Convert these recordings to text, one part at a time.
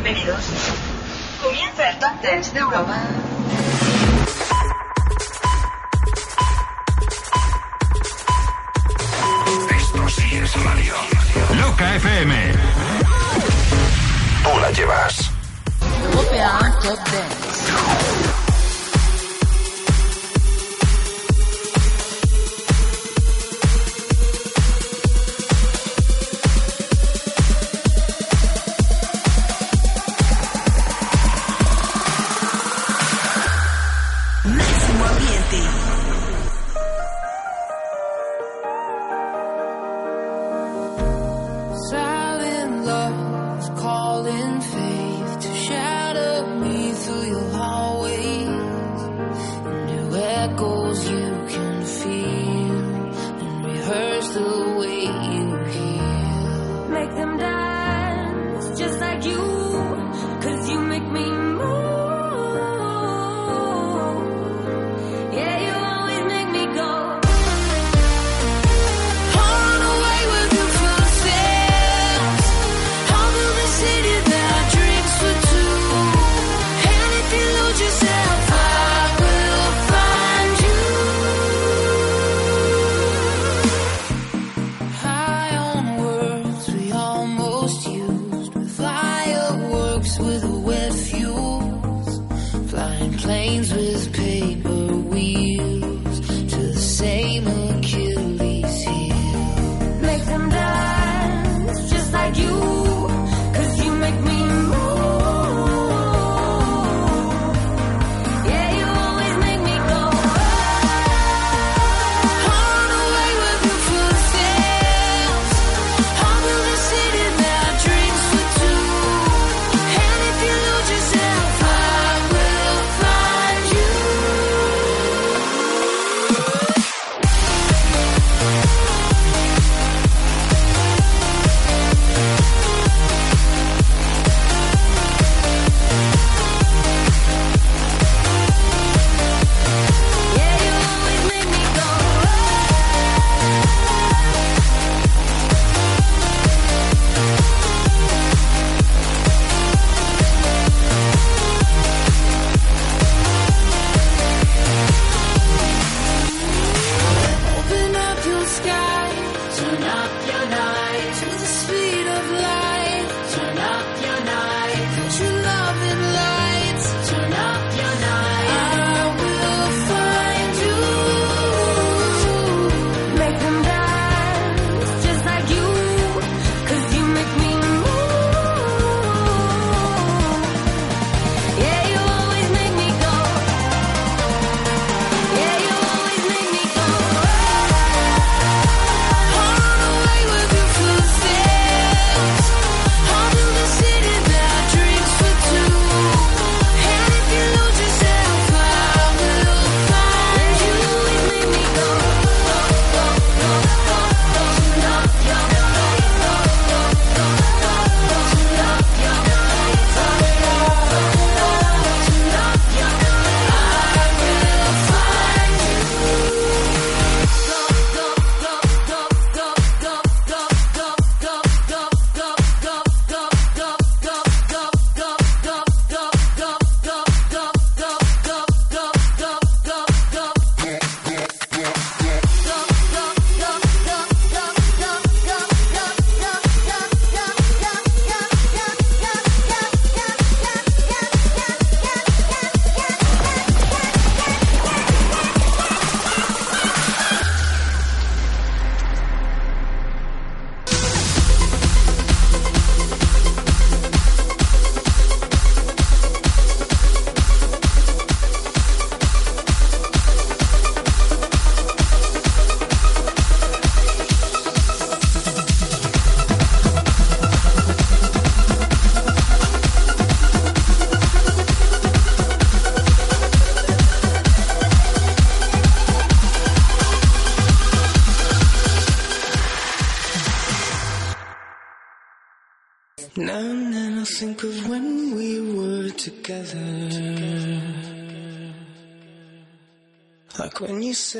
Bienvenidos. Comienza el Top Dance de Europa. Esto sí es radio. Loca FM. Tú la llevas. Top Dance.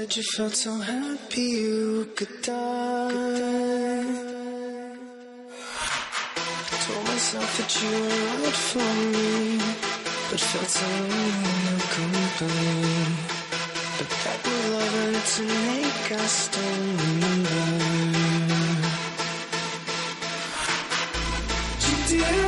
Said you felt so happy you could die. Told myself that you were right for me, but felt so alone company. But that we love it to make us still remember. You did.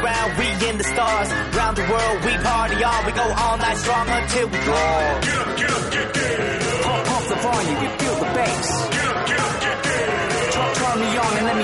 Around, we in the stars. Round the world, we party on. We go all night strong until we draw. Get up, get up, get, get Pump, pump the volume, you feel the bass. Get up, get up, get, Turn, turn me on and let me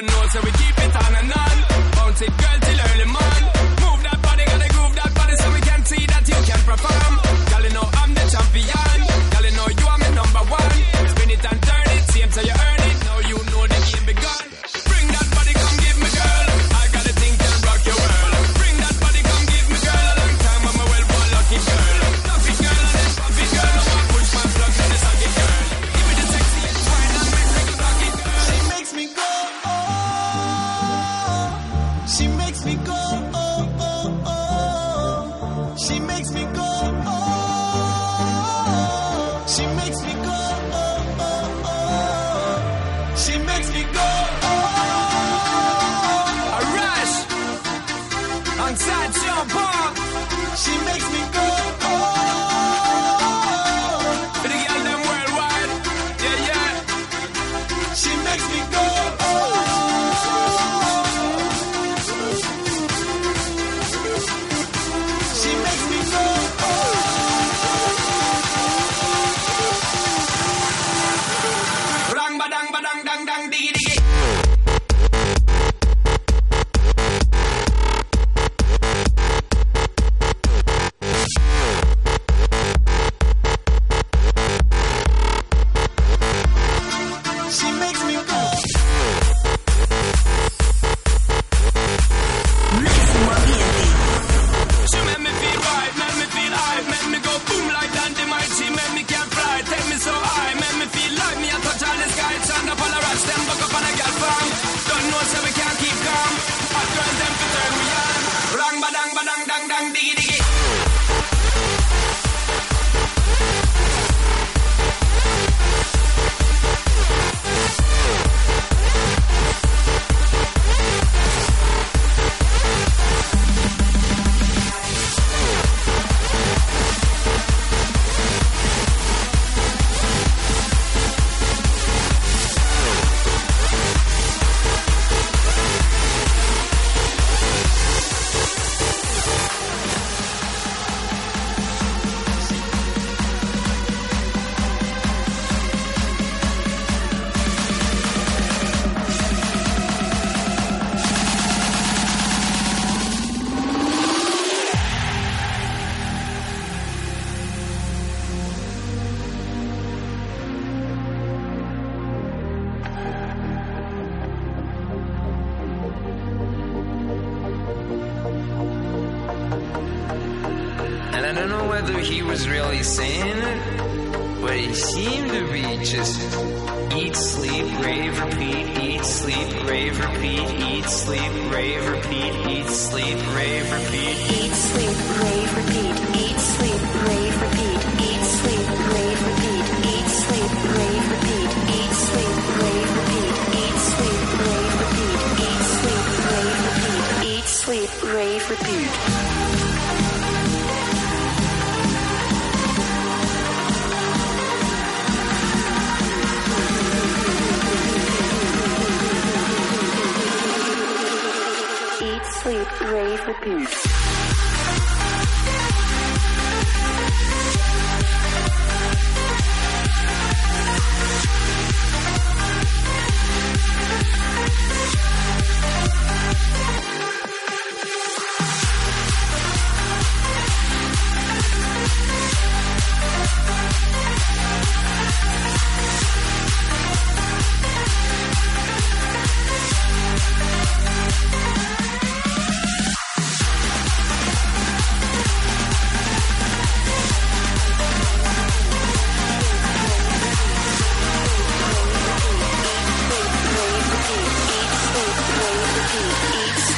the military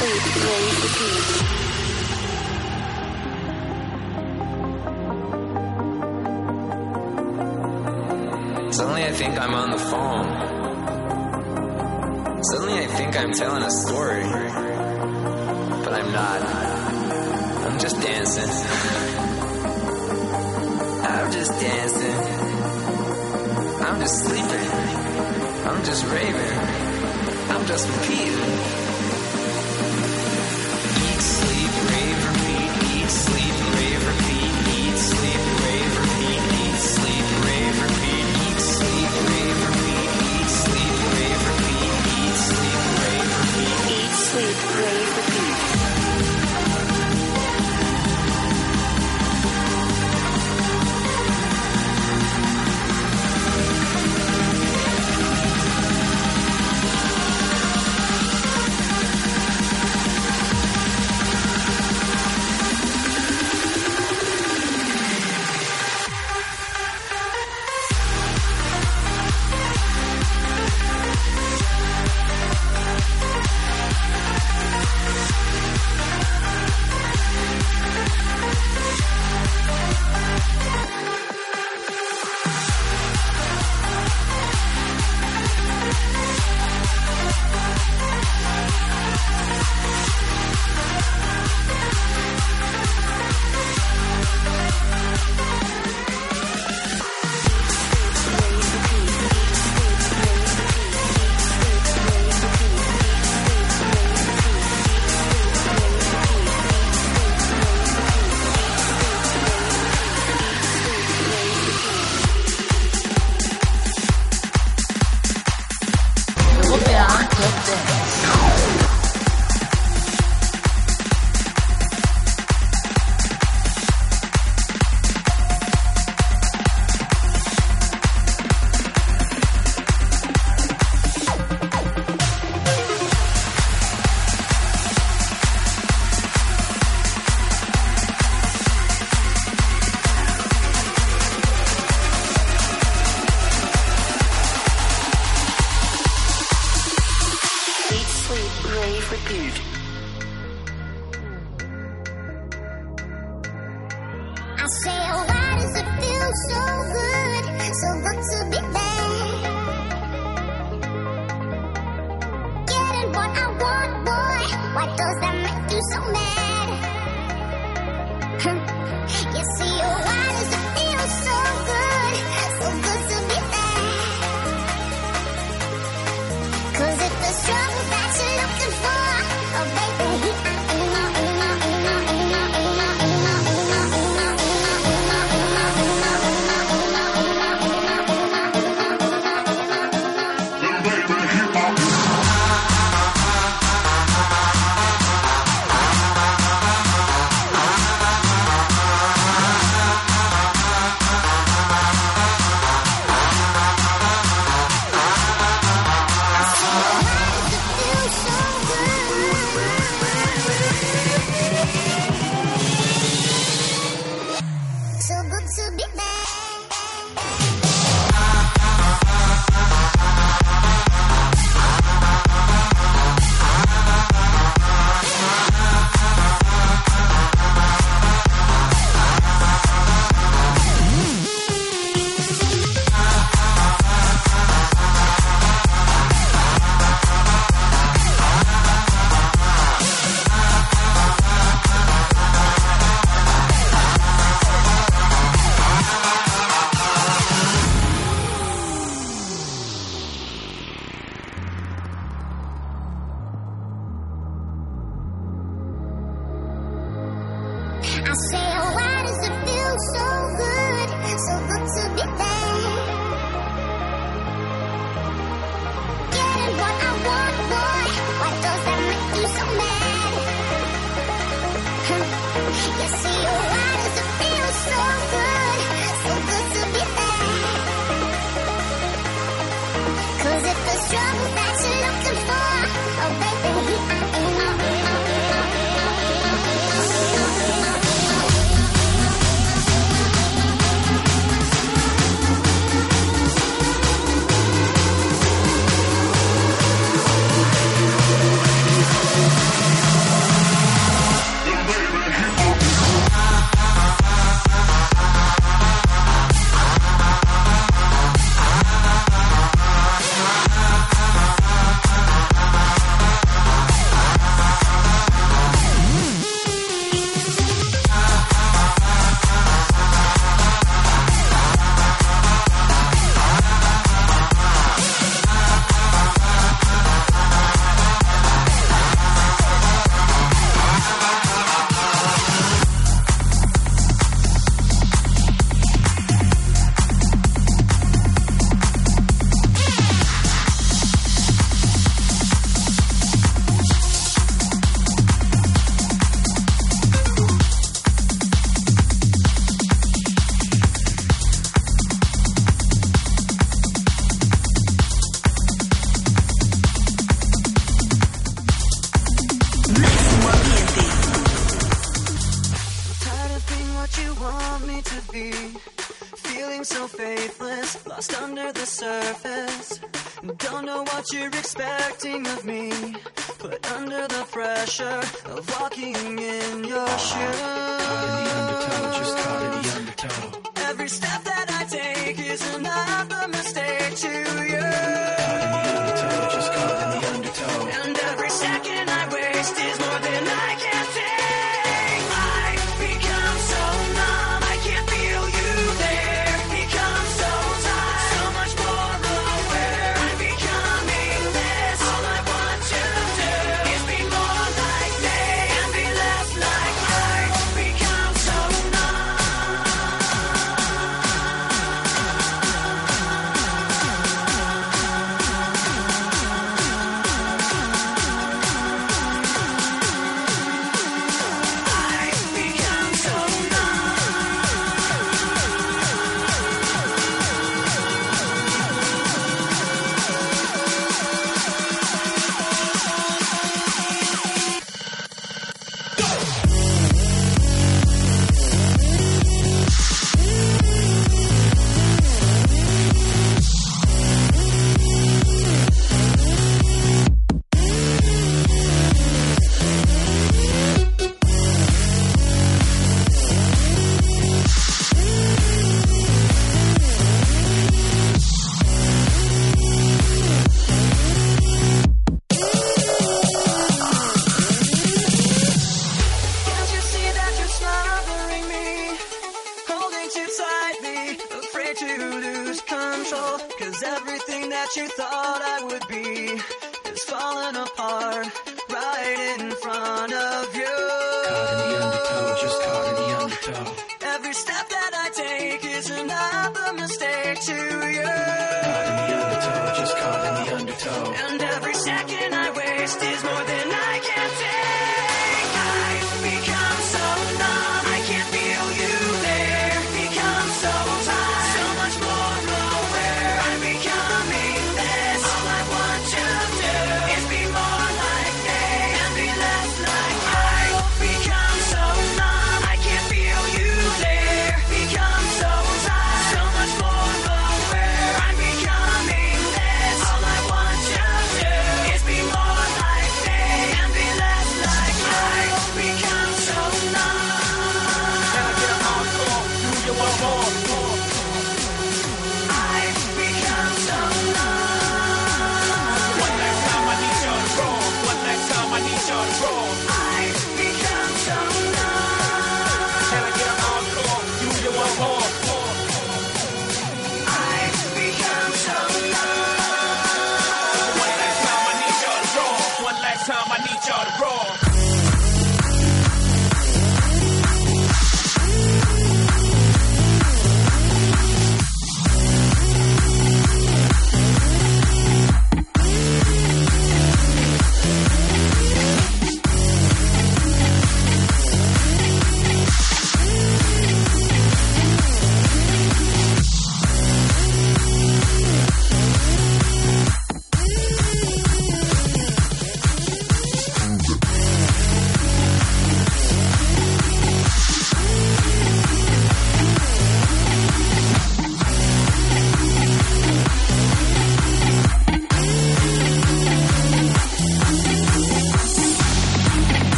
Suddenly I think I'm on the phone. Suddenly I think I'm telling a story. But I'm not. I'm just dancing. I'm just dancing. I'm just sleeping. I'm just raving. I'm just repeating.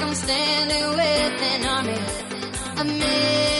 like I'm standing with an army. Man